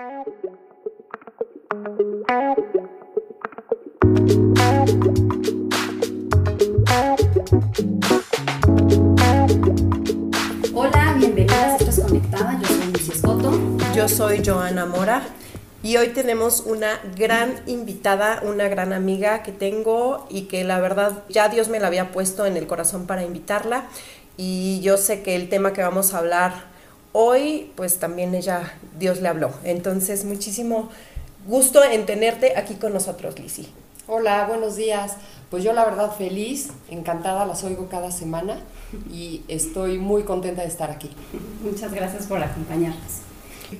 Hola, bienvenidas a Estás Conectada. Yo soy Lucy Escoto. Yo soy Joana Mora y hoy tenemos una gran invitada, una gran amiga que tengo y que la verdad ya Dios me la había puesto en el corazón para invitarla y yo sé que el tema que vamos a hablar hoy, pues también ella, Dios le habló. Entonces, muchísimo gusto en tenerte aquí con nosotros, Lizzy. Hola, buenos días. Pues yo la verdad feliz, encantada, las oigo cada semana y estoy muy contenta de estar aquí. Muchas gracias por acompañarnos.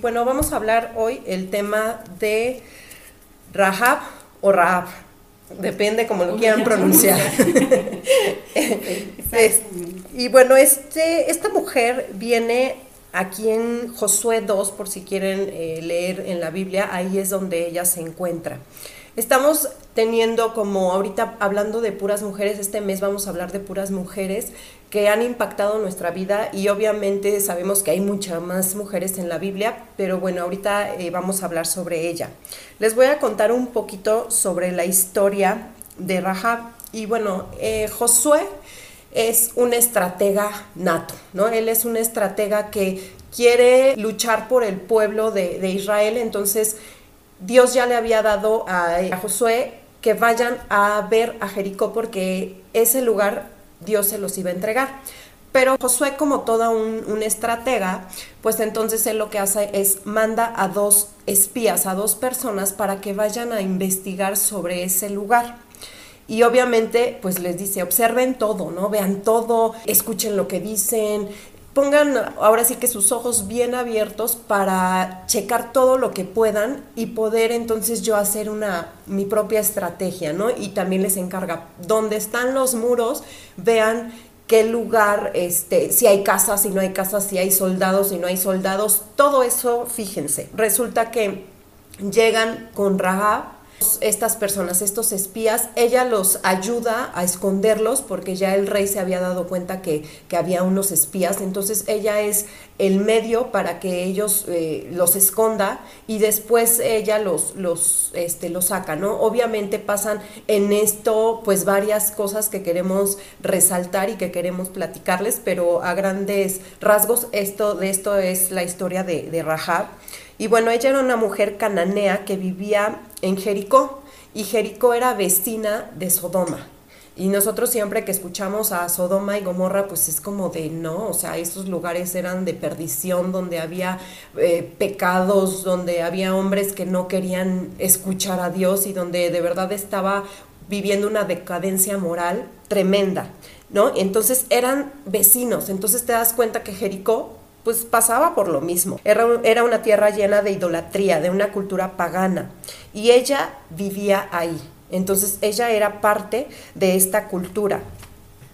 Bueno, vamos a hablar hoy el tema de Rahab o Rahab. Depende como lo quieran pronunciar. y bueno, este, esta mujer viene aquí en Josué 2, por si quieren eh, leer en la Biblia, ahí es donde ella se encuentra. Estamos teniendo como ahorita hablando de puras mujeres, este mes vamos a hablar de puras mujeres que han impactado nuestra vida y obviamente sabemos que hay muchas más mujeres en la Biblia, pero bueno, ahorita eh, vamos a hablar sobre ella. Les voy a contar un poquito sobre la historia de Rahab y bueno, eh, Josué es un estratega nato, ¿no? Él es un estratega que quiere luchar por el pueblo de, Israel, entonces Dios ya le había dado a, Josué que vayan a ver a Jericó porque ese lugar Dios se los iba a entregar. Pero Josué, como toda un, estratega, pues entonces él lo que hace es manda a dos espías, a dos personas para que vayan a investigar sobre ese lugar. Y obviamente, pues les dice, observen todo, ¿no? Vean todo, escuchen lo que dicen, pongan ahora sí que sus ojos bien abiertos para checar todo lo que puedan y poder entonces yo hacer una mi propia estrategia, ¿no? Y también les encarga dónde están los muros, vean qué lugar, este, si hay casas, si no hay casas, si hay soldados, si no hay soldados, todo eso, fíjense. Resulta que llegan con Rahab estas personas, estos espías, ella los ayuda a esconderlos porque ya el rey se había dado cuenta que, había unos espías, entonces ella es el medio para que ellos eh, los esconda y después ella los, los, este, los saca, ¿no? Obviamente pasan en esto pues varias cosas que queremos resaltar y que queremos platicarles, pero a grandes rasgos esto, de esto es la historia de, de. Y bueno, ella era una mujer cananea que vivía en Jericó y Jericó era vecina de Sodoma. Y nosotros siempre que escuchamos a Sodoma y Gomorra, pues es como de no, o sea, esos lugares eran de perdición, donde había eh, pecados, donde había hombres que no querían escuchar a Dios y donde de verdad estaba viviendo una decadencia moral tremenda, ¿no? Entonces eran vecinos, entonces te das cuenta que Jericó pues pasaba por lo mismo. Era, era, una tierra llena de idolatría, de una cultura pagana, y ella vivía ahí. Entonces ella era parte de esta cultura,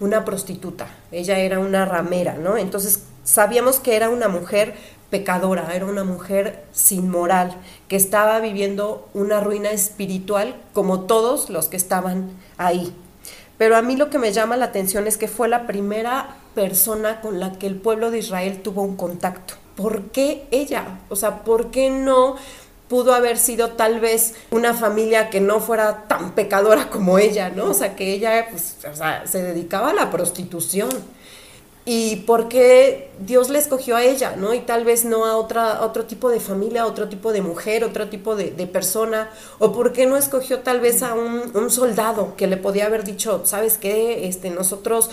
una prostituta, ella era una ramera, ¿no? Entonces sabíamos que era una mujer pecadora, era una mujer sin moral, que estaba viviendo una ruina espiritual como todos los que estaban ahí. Pero a mí lo que me llama la atención es que fue la primera persona con la que el pueblo de Israel tuvo un contacto. ¿Por qué ella? O sea, ¿por qué no pudo haber sido tal vez una familia que no fuera tan pecadora como ella, ¿no? O sea, que ella pues, se dedicaba a la prostitución y por qué Dios le escogió a ella, ¿no? Y tal vez no a otra, otro tipo de familia, otro tipo de mujer, otro tipo de, persona, o por qué no escogió tal vez a un, soldado que le podía haber dicho, ¿sabes qué? Este, nosotros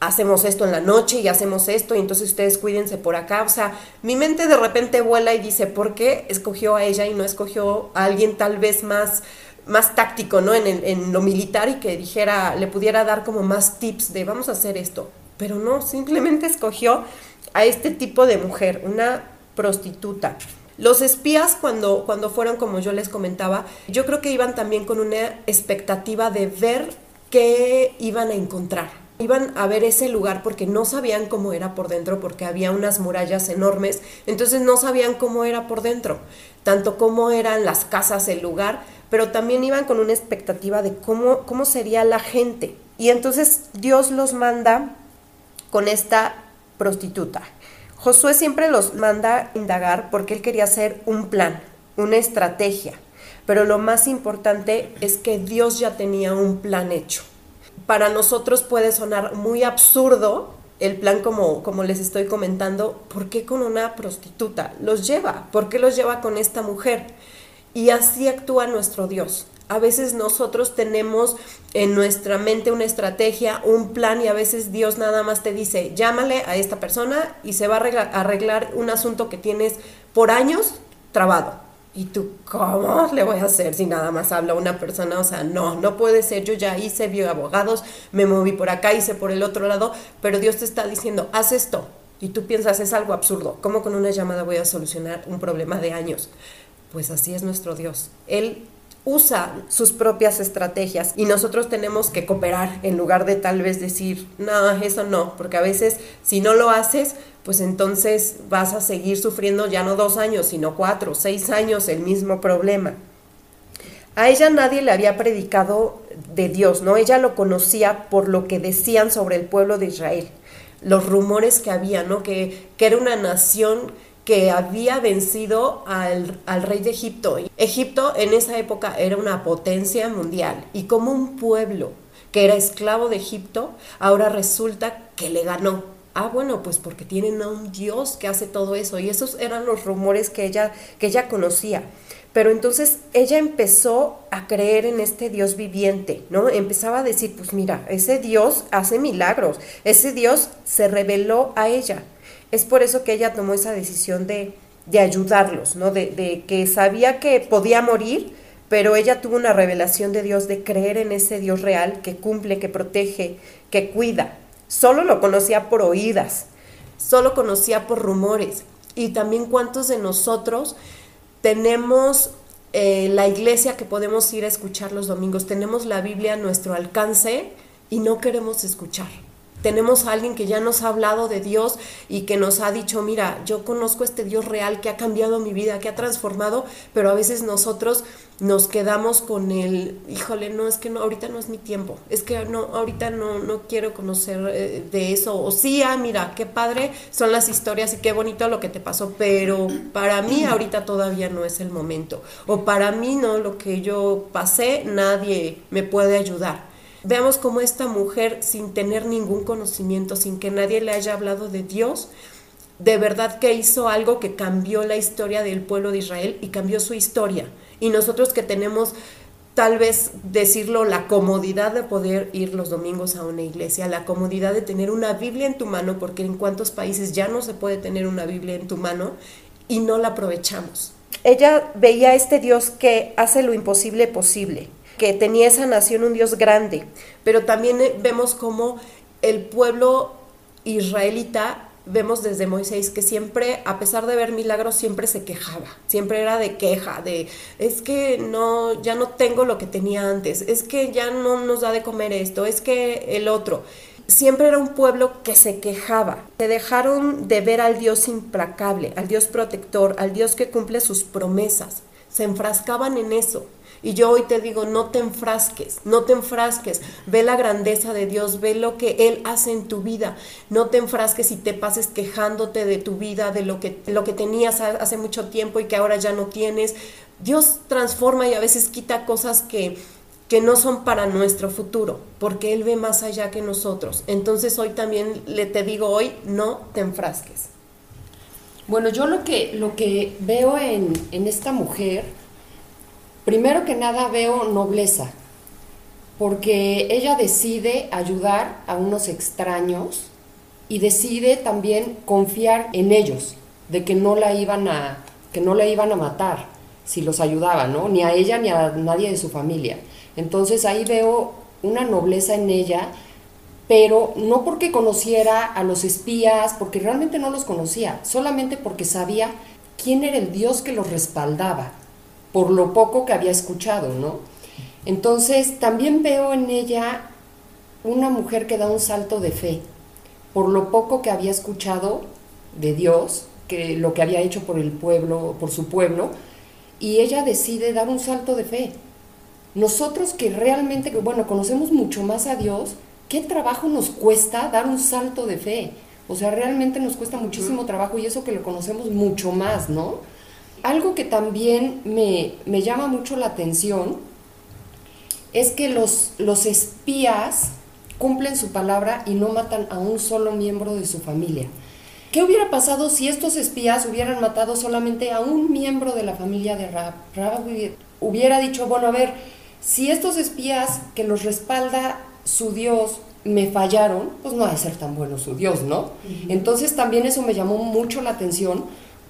hacemos esto en la noche y hacemos esto y entonces ustedes cuídense por acá. O sea, mi mente de repente vuela y dice, ¿por qué escogió a ella y no escogió a alguien tal vez más más táctico, ¿no? En, en lo militar y que dijera, le pudiera dar como más tips de vamos a hacer esto pero no, simplemente escogió a este tipo de mujer, una prostituta. Los espías cuando, cuando fueron, como yo les comentaba, yo creo que iban también con una expectativa de ver qué iban a encontrar. Iban a ver ese lugar porque no sabían cómo era por dentro, porque había unas murallas enormes, entonces no sabían cómo era por dentro, tanto cómo eran las casas, el lugar, pero también iban con una expectativa de cómo, cómo sería la gente. Y entonces Dios los manda con esta prostituta. Josué siempre los manda indagar porque él quería hacer un plan, una estrategia, pero lo más importante es que Dios ya tenía un plan hecho. Para nosotros puede sonar muy absurdo el plan como, como les estoy comentando, ¿por qué con una prostituta? Los lleva, ¿por qué los lleva con esta mujer? Y así actúa nuestro Dios. A veces nosotros tenemos en nuestra mente una estrategia, un plan y a veces Dios nada más te dice, llámale a esta persona y se va a arreglar, un asunto que tienes por años trabado. Y tú, ¿cómo le voy a hacer si nada más habla una persona? O sea, no, no puede ser. Yo ya hice, vi abogados, me moví por acá, hice por el otro lado, pero Dios te está diciendo, haz esto. Y tú piensas, es algo absurdo. ¿Cómo con una llamada voy a solucionar un problema de años? Pues así es nuestro Dios. Él usa sus propias estrategias y nosotros tenemos que cooperar en lugar de tal vez decir, no, eso no, porque a veces si no lo haces, pues entonces vas a seguir sufriendo ya no dos años, sino cuatro, seis años el mismo problema. A ella nadie le había predicado de Dios, ¿no? Ella lo conocía por lo que decían sobre el pueblo de Israel, los rumores que había, ¿no? Que, que era una nación que había vencido al, rey de Egipto. Egipto en esa época era una potencia mundial y como un pueblo que era esclavo de Egipto, ahora resulta que le ganó. Ah, bueno, pues porque tienen a un Dios que hace todo eso. Y esos eran los rumores que ella, que ella conocía. Pero entonces ella empezó a creer en este Dios viviente, ¿no? Empezaba a decir, pues mira, ese Dios hace milagros, ese Dios se reveló a ella. Es por eso que ella tomó esa decisión de, de ayudarlos, ¿no? De, de, que sabía que podía morir, pero ella tuvo una revelación de Dios, de creer en ese Dios real que cumple, que protege, que cuida. Solo lo conocía por oídas, solo conocía por rumores. Y también cuántos de nosotros tenemos eh, la iglesia que podemos ir a escuchar los domingos, tenemos la Biblia a nuestro alcance y no queremos escuchar tenemos a alguien que ya nos ha hablado de Dios y que nos ha dicho, mira, yo conozco este Dios real que ha cambiado mi vida, que ha transformado, pero a veces nosotros nos quedamos con el, híjole, no, es que no, ahorita no es mi tiempo, es que no, ahorita no, no quiero conocer eh, de eso, o sí, ah, mira, qué padre son las historias y qué bonito lo que te pasó, pero para mí ahorita todavía no es el momento, o para mí no, lo que yo pasé, nadie me puede ayudar. Veamos cómo esta mujer, sin tener ningún conocimiento, sin que nadie le haya hablado de Dios, de verdad que hizo algo que cambió la historia del pueblo de Israel y cambió su historia. Y nosotros que tenemos tal vez decirlo, la comodidad de poder ir los domingos a una iglesia, la comodidad de tener una Biblia en tu mano, porque en cuántos países ya no se puede tener una Biblia en tu mano y no la aprovechamos. Ella veía a este Dios que hace lo imposible posible que tenía esa nación un Dios grande, pero también eh, vemos como el pueblo israelita, vemos desde Moisés que siempre, a pesar de ver milagros, siempre se quejaba, siempre era de queja, de es que no, ya no tengo lo que tenía antes, es que ya no nos da de comer esto, es que el otro. Siempre era un pueblo que se quejaba. Se dejaron de ver al Dios implacable, al Dios protector, al Dios que cumple sus promesas. Se enfrascaban en eso y yo hoy te digo, no te enfrasques, no te enfrasques, ve la grandeza de Dios, ve lo que Él hace en tu vida, no te enfrasques y te pases quejándote de tu vida, de lo que, lo que tenías hace mucho tiempo y que ahora ya no tienes. Dios transforma y a veces quita cosas que, que no son para nuestro futuro, porque Él ve más allá que nosotros. Entonces hoy también le te digo hoy, no te enfrasques. Bueno, yo lo que, lo que veo en, en esta mujer, Primero que nada veo nobleza, porque ella decide ayudar a unos extraños y decide también confiar en ellos, de que no la iban a, que no la iban a matar si los ayudaba, ¿no? Ni a ella ni a nadie de su familia. Entonces ahí veo una nobleza en ella, pero no porque conociera a los espías, porque realmente no los conocía, solamente porque sabía quién era el Dios que los respaldaba por lo poco que había escuchado, ¿no? Entonces también veo en ella una mujer que da un salto de fe, por lo poco que había escuchado de Dios, que lo que había hecho por el pueblo, por su pueblo, y ella decide dar un salto de fe. Nosotros que realmente, bueno, conocemos mucho más a Dios, ¿qué trabajo nos cuesta dar un salto de fe? O sea, realmente nos cuesta muchísimo trabajo y eso que lo conocemos mucho más, ¿no? Algo que también me, me llama mucho la atención es que los, los espías cumplen su palabra y no matan a un solo miembro de su familia. ¿Qué hubiera pasado si estos espías hubieran matado solamente a un miembro de la familia de Rab? Rab hubiera dicho, bueno, a ver, si estos espías que los respalda su Dios me fallaron, pues no ha de ser tan bueno su Dios, ¿no? Entonces también eso me llamó mucho la atención,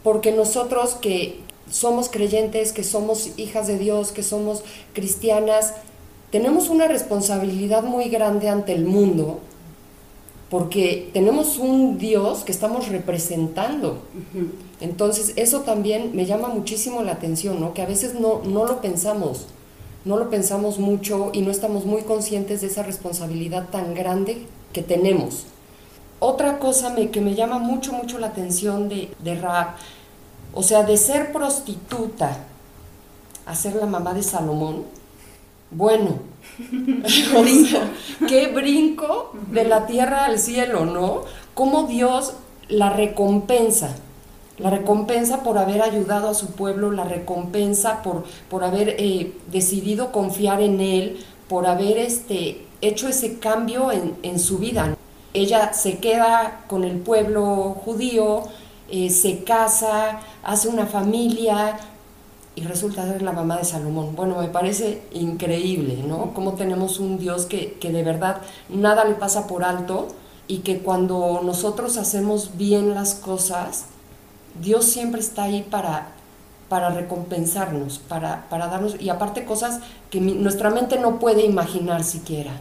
porque nosotros que somos creyentes, que somos hijas de Dios, que somos cristianas, tenemos una responsabilidad muy grande ante el mundo porque tenemos un Dios que estamos representando. Entonces, eso también me llama muchísimo la atención, ¿no? Que a veces no, no lo pensamos, no lo pensamos mucho y no estamos muy conscientes de esa responsabilidad tan grande que tenemos. Otra cosa que me llama mucho, mucho la atención de, de Raab, o sea, de ser prostituta a ser la mamá de Salomón, bueno, qué brinco de la tierra al cielo, ¿no? Cómo Dios la recompensa, la recompensa por haber ayudado a su pueblo, la recompensa por, por haber eh, decidido confiar en Él, por haber este, hecho ese cambio en, su vida. Ella se queda con el pueblo judío, eh, se casa, hace una familia, y resulta ser la mamá de Salomón. Bueno, me parece increíble, ¿no? Cómo tenemos un Dios que, que, de verdad nada le pasa por alto y que cuando nosotros hacemos bien las cosas, Dios siempre está ahí para, para recompensarnos, para, para darnos, y aparte cosas que nuestra mente no puede imaginar siquiera.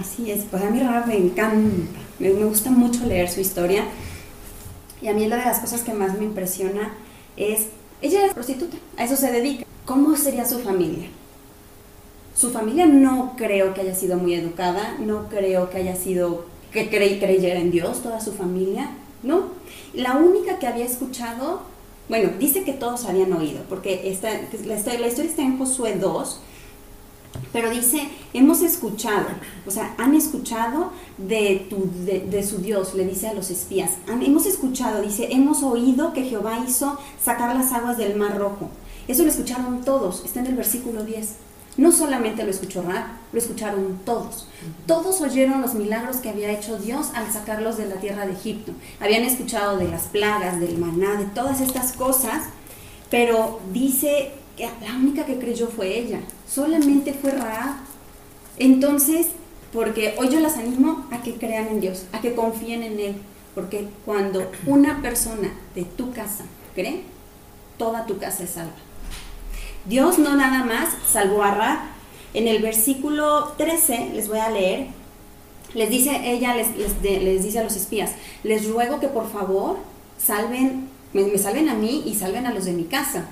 Así es, pues a mí me encanta, me, me gusta mucho leer su historia y a mí una de las cosas que más me impresiona es ella es prostituta, a eso se dedica. ¿Cómo sería su familia? Su familia no creo que haya sido muy educada, no creo que haya sido que creyera en Dios toda su familia, no. La única que había escuchado, bueno, dice que todos habían oído, porque esta, la, la historia está en Josué 2, pero dice, hemos escuchado, o sea, han escuchado de, su Dios, le dice a los espías. hemos escuchado, dice, hemos oído que Jehová hizo sacar las aguas del mar rojo. Eso lo escucharon todos, está en el versículo 10. No solamente lo escuchó Ra, lo escucharon todos. Todos oyeron los milagros que había hecho Dios al sacarlos de la tierra de Egipto. Habían escuchado de las plagas, del maná, de todas estas cosas, pero dice la única que creyó fue ella, solamente fue Raab. Entonces, porque hoy yo las animo a que crean en Dios, a que confíen en Él, porque cuando una persona de tu casa cree, toda tu casa es salva. Dios no nada más salvó a Raab. En el versículo 13, les voy a leer, les dice, ella les, les, dice a los espías, les ruego que por favor salven, me salven a mí y salven a los de mi casa.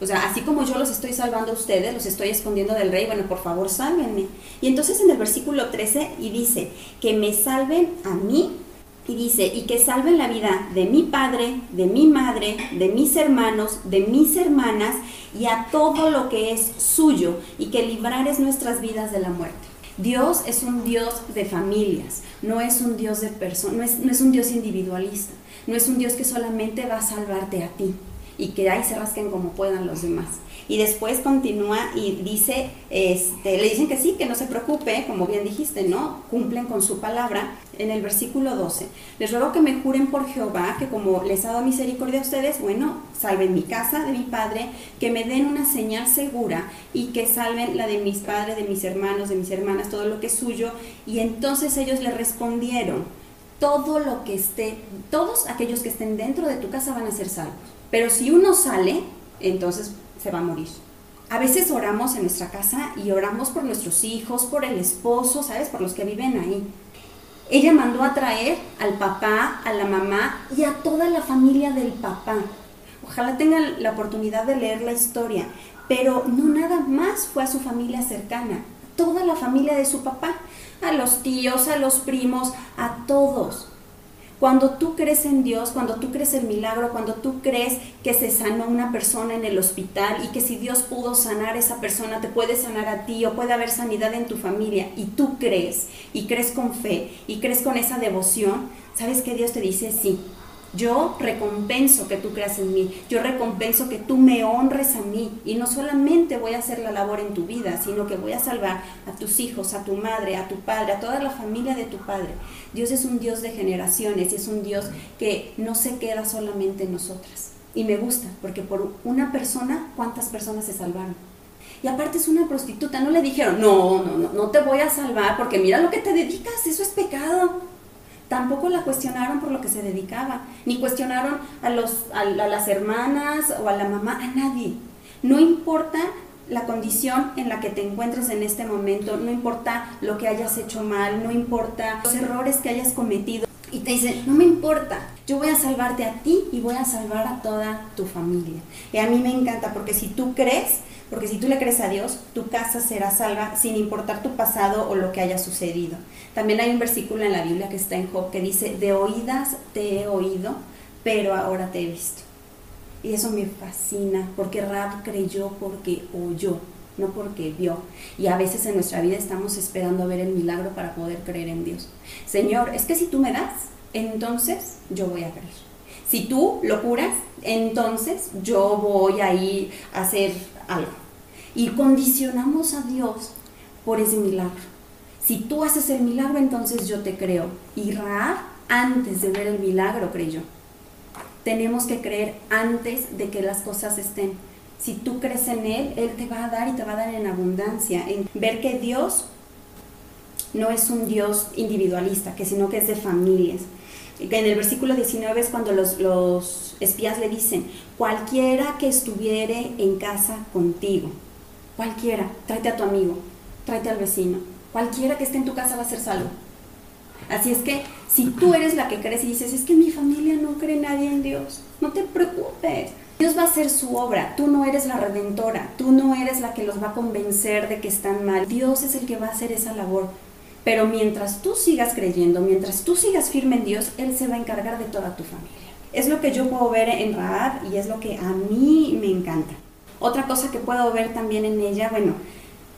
O sea, así como yo los estoy salvando a ustedes, los estoy escondiendo del rey, bueno, por favor, sálvenme. Y entonces en el versículo 13 y dice, que me salven a mí, y dice, y que salven la vida de mi padre, de mi madre, de mis hermanos, de mis hermanas, y a todo lo que es suyo, y que librares nuestras vidas de la muerte. Dios es un Dios de familias, no es un Dios de personas, no es, no es un Dios individualista, no es un Dios que solamente va a salvarte a ti y que ahí se rasquen como puedan los demás. Y después continúa y dice, este, le dicen que sí, que no se preocupe, como bien dijiste, ¿no? Cumplen con su palabra. En el versículo 12, les ruego que me juren por Jehová, que como les ha dado misericordia a ustedes, bueno, salven mi casa de mi padre, que me den una señal segura y que salven la de mis padres, de mis hermanos, de mis hermanas, todo lo que es suyo. Y entonces ellos le respondieron, todo lo que esté, todos aquellos que estén dentro de tu casa van a ser salvos. Pero si uno sale, entonces se va a morir. A veces oramos en nuestra casa y oramos por nuestros hijos, por el esposo, ¿sabes? Por los que viven ahí. Ella mandó a traer al papá, a la mamá y a toda la familia del papá. Ojalá tengan la oportunidad de leer la historia, pero no nada más fue a su familia cercana, toda la familia de su papá, a los tíos, a los primos, a todos. Cuando tú crees en Dios, cuando tú crees el milagro, cuando tú crees que se sanó una persona en el hospital y que si Dios pudo sanar a esa persona, te puede sanar a ti o puede haber sanidad en tu familia y tú crees y crees con fe y crees con esa devoción, ¿sabes que Dios te dice? Sí, Yo recompenso que tú creas en mí, yo recompenso que tú me honres a mí y no solamente voy a hacer la labor en tu vida, sino que voy a salvar a tus hijos, a tu madre, a tu padre, a toda la familia de tu padre. Dios es un Dios de generaciones y es un Dios que no se queda solamente en nosotras. Y me gusta, porque por una persona, ¿cuántas personas se salvaron? Y aparte es una prostituta, no le dijeron, no, no, no, no te voy a salvar porque mira lo que te dedicas, eso es pecado. Tampoco la cuestionaron por lo que se dedicaba, ni cuestionaron a, los, a, las hermanas o a la mamá, a nadie. No importa la condición en la que te encuentres en este momento, no importa lo que hayas hecho mal, no importa los errores que hayas cometido. Y te dicen, no me importa, yo voy a salvarte a ti y voy a salvar a toda tu familia. Y a mí me encanta porque si tú crees, porque si tú le crees a Dios, tu casa será salva sin importar tu pasado o lo que haya sucedido. También hay un versículo en la Biblia que está en Job que dice, de oídas te he oído, pero ahora te he visto. Y eso me fascina, porque Rab creyó porque oyó, no porque vio. Y a veces en nuestra vida estamos esperando ver el milagro para poder creer en Dios. Señor, es que si tú me das, entonces yo voy a creer. Si tú lo curas, entonces yo voy a ir a hacer algo. Y condicionamos a Dios por ese milagro. Si tú haces el milagro, entonces yo te creo. Y Raab, antes de ver el milagro, creyó. Tenemos que creer antes de que las cosas estén. Si tú crees en Él, Él te va a dar y te va a dar en abundancia. En ver que Dios no es un Dios individualista, que sino que es de familias. En el versículo 19 es cuando los, los espías le dicen, cualquiera que estuviere en casa contigo, cualquiera, tráete a tu amigo, tráete al vecino, cualquiera que esté en tu casa va a ser salvo. Así es que si tú eres la que crees y dices, es que mi familia no cree nadie en Dios, no te preocupes. Dios va a hacer su obra, tú no eres la redentora, tú no eres la que los va a convencer de que están mal, Dios es el que va a hacer esa labor. Pero mientras tú sigas creyendo, mientras tú sigas firme en Dios, Él se va a encargar de toda tu familia. Es lo que yo puedo ver en Raab y es lo que a mí me encanta. Otra cosa que puedo ver también en ella, bueno,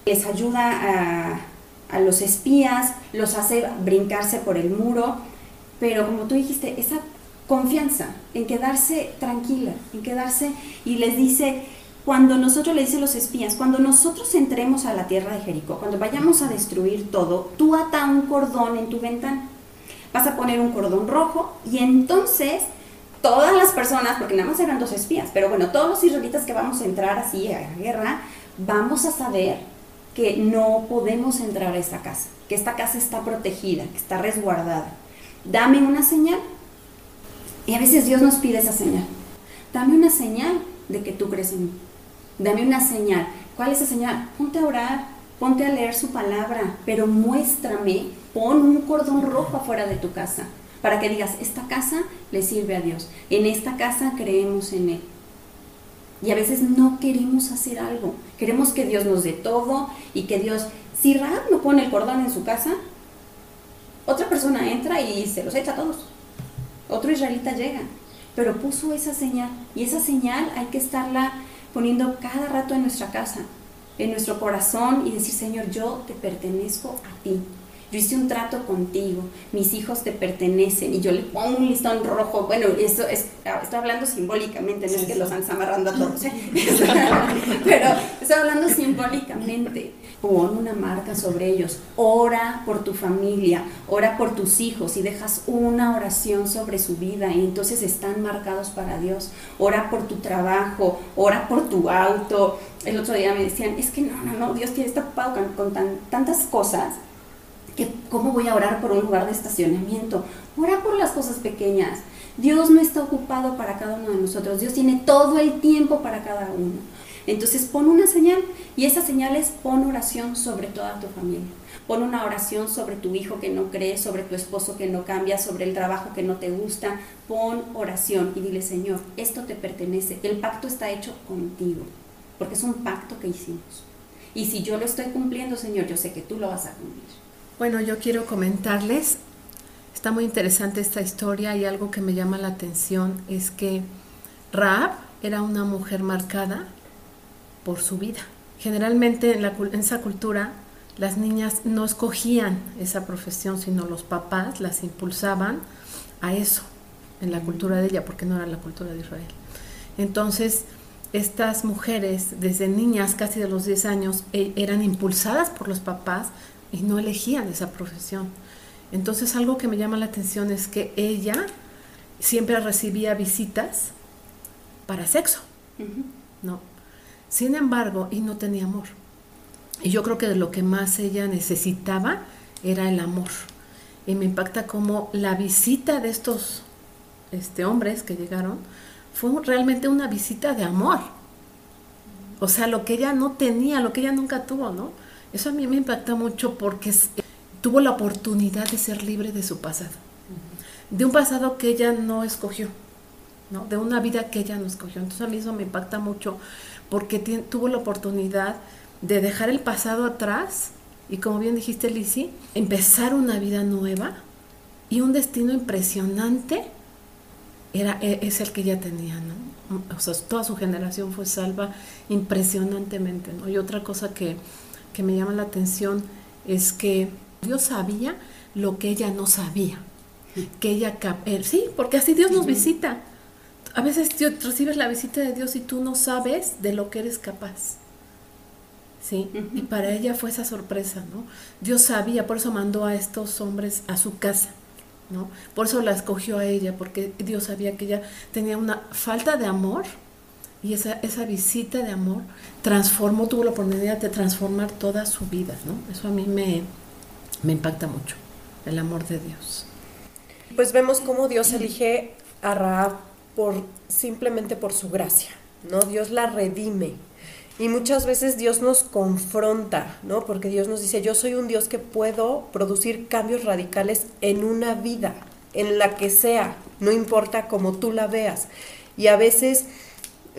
les ayuda a, a los espías, los hace brincarse por el muro, pero como tú dijiste, esa confianza en quedarse tranquila, en quedarse y les dice, cuando nosotros le dicen los espías, cuando nosotros entremos a la tierra de Jericó, cuando vayamos a destruir todo, tú ata un cordón en tu ventana. Vas a poner un cordón rojo y entonces todas las personas, porque nada más eran dos espías, pero bueno, todos los israelitas que vamos a entrar así a la guerra, vamos a saber que no podemos entrar a esta casa, que esta casa está protegida, que está resguardada. Dame una señal. Y a veces Dios nos pide esa señal. Dame una señal de que tú crees en mí dame una señal. ¿Cuál es esa señal? Ponte a orar, ponte a leer su palabra, pero muéstrame, pon un cordón rojo afuera de tu casa, para que digas, esta casa le sirve a Dios, en esta casa creemos en Él. Y a veces no queremos hacer algo, queremos que Dios nos dé todo y que Dios, si Raab no pone el cordón en su casa, otra persona entra y se los echa a todos. Otro israelita llega, pero puso esa señal y esa señal hay que estarla poniendo cada rato en nuestra casa, en nuestro corazón y decir, Señor, yo te pertenezco a ti. Yo hice un trato contigo, mis hijos te pertenecen y yo le pongo un listón rojo. Bueno, eso es, ah, estoy hablando simbólicamente, no es que los están amarrando a todos, ¿eh? pero estoy hablando simbólicamente. Pon una marca sobre ellos, ora por tu familia, ora por tus hijos y dejas una oración sobre su vida y entonces están marcados para Dios. Ora por tu trabajo, ora por tu auto. El otro día me decían, es que no, no, no, Dios tiene está ocupado con, tantas cosas ¿cómo voy a orar por un lugar de estacionamiento? Ora por las cosas pequeñas. Dios no está ocupado para cada uno de nosotros. Dios tiene todo el tiempo para cada uno. Entonces pon una señal y esa señal es pon oración sobre toda tu familia. Pon una oración sobre tu hijo que no cree, sobre tu esposo que no cambia, sobre el trabajo que no te gusta. Pon oración y dile, Señor, esto te pertenece. El pacto está hecho contigo, porque es un pacto que hicimos. Y si yo lo estoy cumpliendo, Señor, yo sé que tú lo vas a cumplir. Bueno, yo quiero comentarles, está muy interesante esta historia y algo que me llama la atención es que Raab era una mujer marcada por su vida. Generalmente en, la, en esa cultura las niñas no escogían esa profesión, sino los papás las impulsaban a eso. en la cultura de ella, porque no era la cultura de Israel. Entonces, estas mujeres, desde niñas, casi de los 10 años, e- eran impulsadas por los papás y no elegían esa profesión. Entonces, algo que me llama la atención es que ella siempre recibía visitas para sexo. ¿no? Sin embargo, y no tenía amor. Y yo creo que de lo que más ella necesitaba era el amor. Y me impacta como la visita de estos este, hombres que llegaron fue realmente una visita de amor. O sea, lo que ella no tenía, lo que ella nunca tuvo, ¿no? Eso a mí me impacta mucho porque tuvo la oportunidad de ser libre de su pasado. De un pasado que ella no escogió, ¿no? De una vida que ella no escogió. Entonces a mí eso me impacta mucho porque tuvo la oportunidad de dejar el pasado atrás y como bien dijiste Lizzie, empezar una vida nueva y un destino impresionante era, e- es el que ella tenía, ¿no? O sea, toda su generación fue salva impresionantemente, ¿no? Y otra cosa que, que me llama la atención es que Dios sabía lo que ella no sabía. Que ella, eh, sí, porque así Dios nos visita. A veces Dios, recibes la visita de Dios y tú no sabes de lo que eres capaz. Sí, y para ella fue esa sorpresa, ¿no? Dios sabía, por eso mandó a estos hombres a su casa, ¿no? Por eso la escogió a ella, porque Dios sabía que ella tenía una falta de amor y esa, esa visita de amor transformó, tuvo la oportunidad de transformar toda su vida, ¿no? Eso a mí me, me impacta mucho, el amor de Dios. Pues vemos cómo Dios elige a Raab por simplemente por su gracia, ¿no? Dios la redime. Y muchas veces Dios nos confronta, ¿no? Porque Dios nos dice, yo soy un Dios que puedo producir cambios radicales en una vida, en la que sea, no importa cómo tú la veas. Y a veces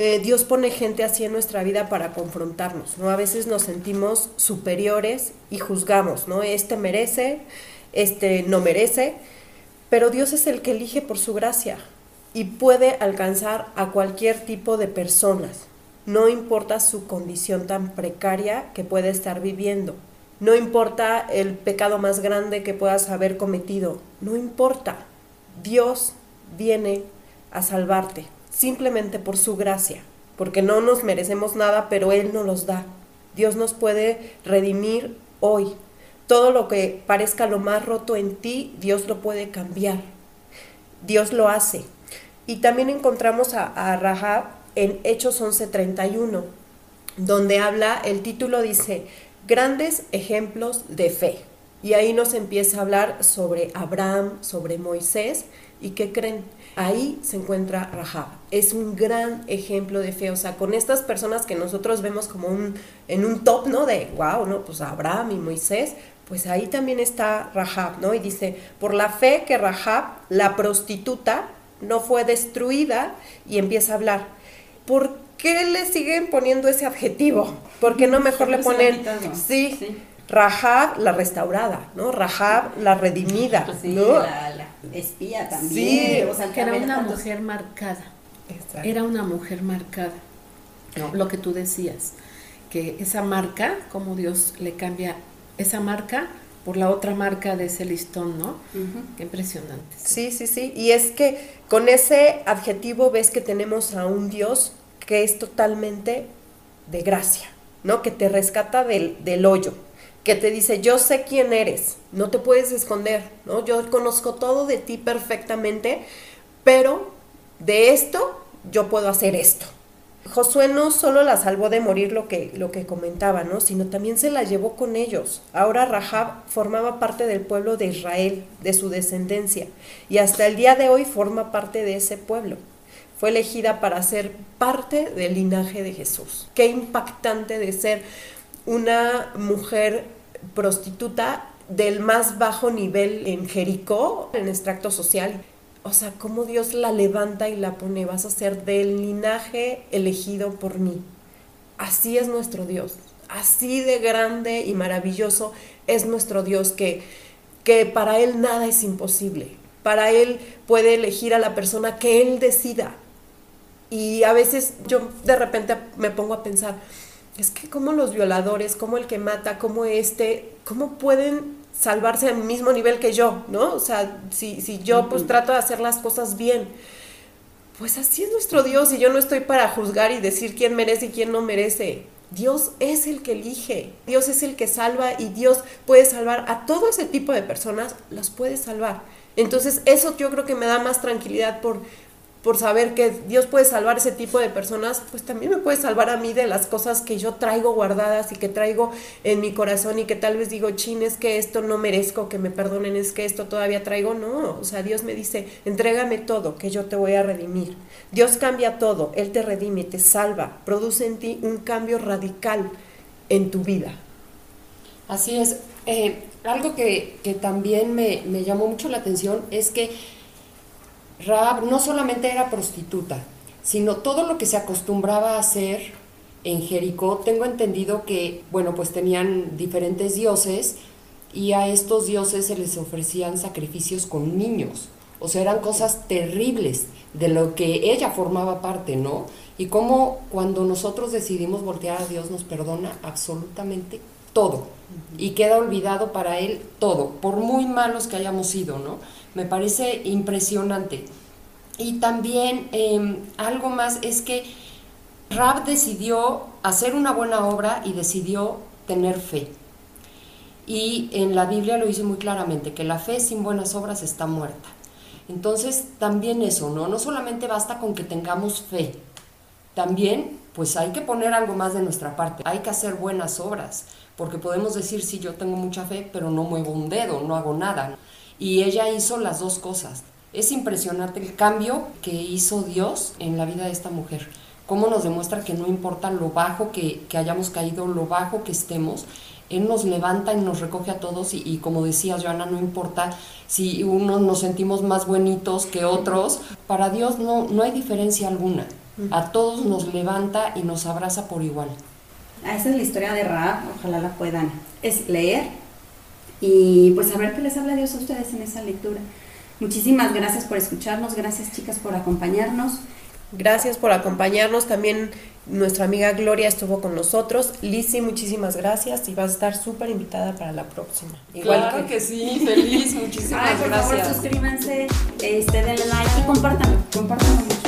eh, Dios pone gente así en nuestra vida para confrontarnos, ¿no? A veces nos sentimos superiores y juzgamos, ¿no? Este merece, este no merece, pero Dios es el que elige por su gracia y puede alcanzar a cualquier tipo de personas. No importa su condición tan precaria que pueda estar viviendo. No importa el pecado más grande que puedas haber cometido. No importa. Dios viene a salvarte simplemente por su gracia, porque no nos merecemos nada, pero Él nos los da. Dios nos puede redimir hoy. Todo lo que parezca lo más roto en ti, Dios lo puede cambiar. Dios lo hace. Y también encontramos a, a Rahab en Hechos 11:31, donde habla, el título dice, grandes ejemplos de fe. Y ahí nos empieza a hablar sobre Abraham, sobre Moisés, y qué creen, ahí se encuentra Rahab. Es un gran ejemplo de fe, o sea, con estas personas que nosotros vemos como un, en un top, ¿no? De, wow, ¿no? Pues Abraham y Moisés, pues ahí también está Rahab, ¿no? Y dice, por la fe que Rahab, la prostituta, no fue destruida, y empieza a hablar. ¿Por qué le siguen poniendo ese adjetivo? ¿Por qué no mejor le ponen, Sí. Rahab la restaurada, ¿no? Rahab la redimida, Sí, ¿no? la, la espía también. Sí, o sea, Que era una mujer marcada. Exacto. Era una mujer marcada. ¿no? Lo que tú decías, que esa marca, como Dios le cambia esa marca por la otra marca de ese listón, ¿no? Qué impresionante. Sí, sí, sí. Y es que con ese adjetivo ves que tenemos a un Dios que es totalmente de gracia, ¿no? Que te rescata del, del hoyo, que te dice, yo sé quién eres, no te puedes esconder, ¿no? Yo conozco todo de ti perfectamente, pero de esto yo puedo hacer esto. Josué no solo la salvó de morir lo que, lo que comentaba, ¿no? sino también se la llevó con ellos. Ahora Rahab formaba parte del pueblo de Israel, de su descendencia, y hasta el día de hoy forma parte de ese pueblo. Fue elegida para ser parte del linaje de Jesús. Qué impactante de ser una mujer prostituta del más bajo nivel en Jericó, en extracto social. O sea, cómo Dios la levanta y la pone, vas a ser del linaje elegido por mí. Así es nuestro Dios, así de grande y maravilloso es nuestro Dios que, que para Él nada es imposible. Para Él puede elegir a la persona que Él decida. Y a veces yo de repente me pongo a pensar, es que como los violadores, como el que mata, como este, cómo pueden salvarse al mismo nivel que yo, ¿no? O sea, si, si yo pues trato de hacer las cosas bien, pues así es nuestro Dios y yo no estoy para juzgar y decir quién merece y quién no merece. Dios es el que elige, Dios es el que salva y Dios puede salvar a todo ese tipo de personas, las puede salvar. Entonces eso yo creo que me da más tranquilidad por, por saber que Dios puede salvar ese tipo de personas, pues también me puede salvar a mí de las cosas que yo traigo guardadas y que traigo en mi corazón y que tal vez digo, chin, es que esto no merezco que me perdonen, es que esto todavía traigo. No, o sea, Dios me dice, entrégame todo, que yo te voy a redimir. Dios cambia todo, Él te redime, te salva, produce en ti un cambio radical en tu vida. Así es. Eh, algo que, que también me, me llamó mucho la atención es que Raab no solamente era prostituta, sino todo lo que se acostumbraba a hacer en Jericó. Tengo entendido que, bueno, pues tenían diferentes dioses y a estos dioses se les ofrecían sacrificios con niños. O sea, eran cosas terribles de lo que ella formaba parte, ¿no? Y cómo cuando nosotros decidimos voltear a Dios nos perdona absolutamente todo y queda olvidado para Él todo, por muy malos que hayamos sido, ¿no? Me parece impresionante. Y también em, algo más es que Rab decidió hacer una buena obra y decidió tener fe. Y en la Biblia lo dice muy claramente, que la fe sin buenas obras está muerta. Entonces, también eso, ¿no? No solamente basta con que tengamos fe, también pues hay que poner algo más de nuestra parte, hay que hacer buenas obras, porque podemos decir, sí, yo tengo mucha fe, pero no muevo un dedo, no hago nada. Y ella hizo las dos cosas. Es impresionante el cambio que hizo Dios en la vida de esta mujer. Cómo nos demuestra que no importa lo bajo que, hayamos caído, lo bajo que estemos, Él nos levanta y nos recoge a todos y, como decía Joana, no importa si unos nos sentimos más buenitos que otros, para Dios no, no hay diferencia alguna. A todos nos levanta y nos abraza por igual. Ah, esa es la historia de Raab, ojalá la puedan es leer y pues a ver qué les habla Dios a ustedes en esa lectura. Muchísimas gracias por escucharnos, gracias chicas por acompañarnos. Gracias por acompañarnos. También nuestra amiga Gloria estuvo con nosotros. Lizzy, muchísimas gracias y vas a estar súper invitada para la próxima. Igual claro que, sí, feliz, muchísimas Ay, por favor, suscríbanse, este, denle like y compartan, compartan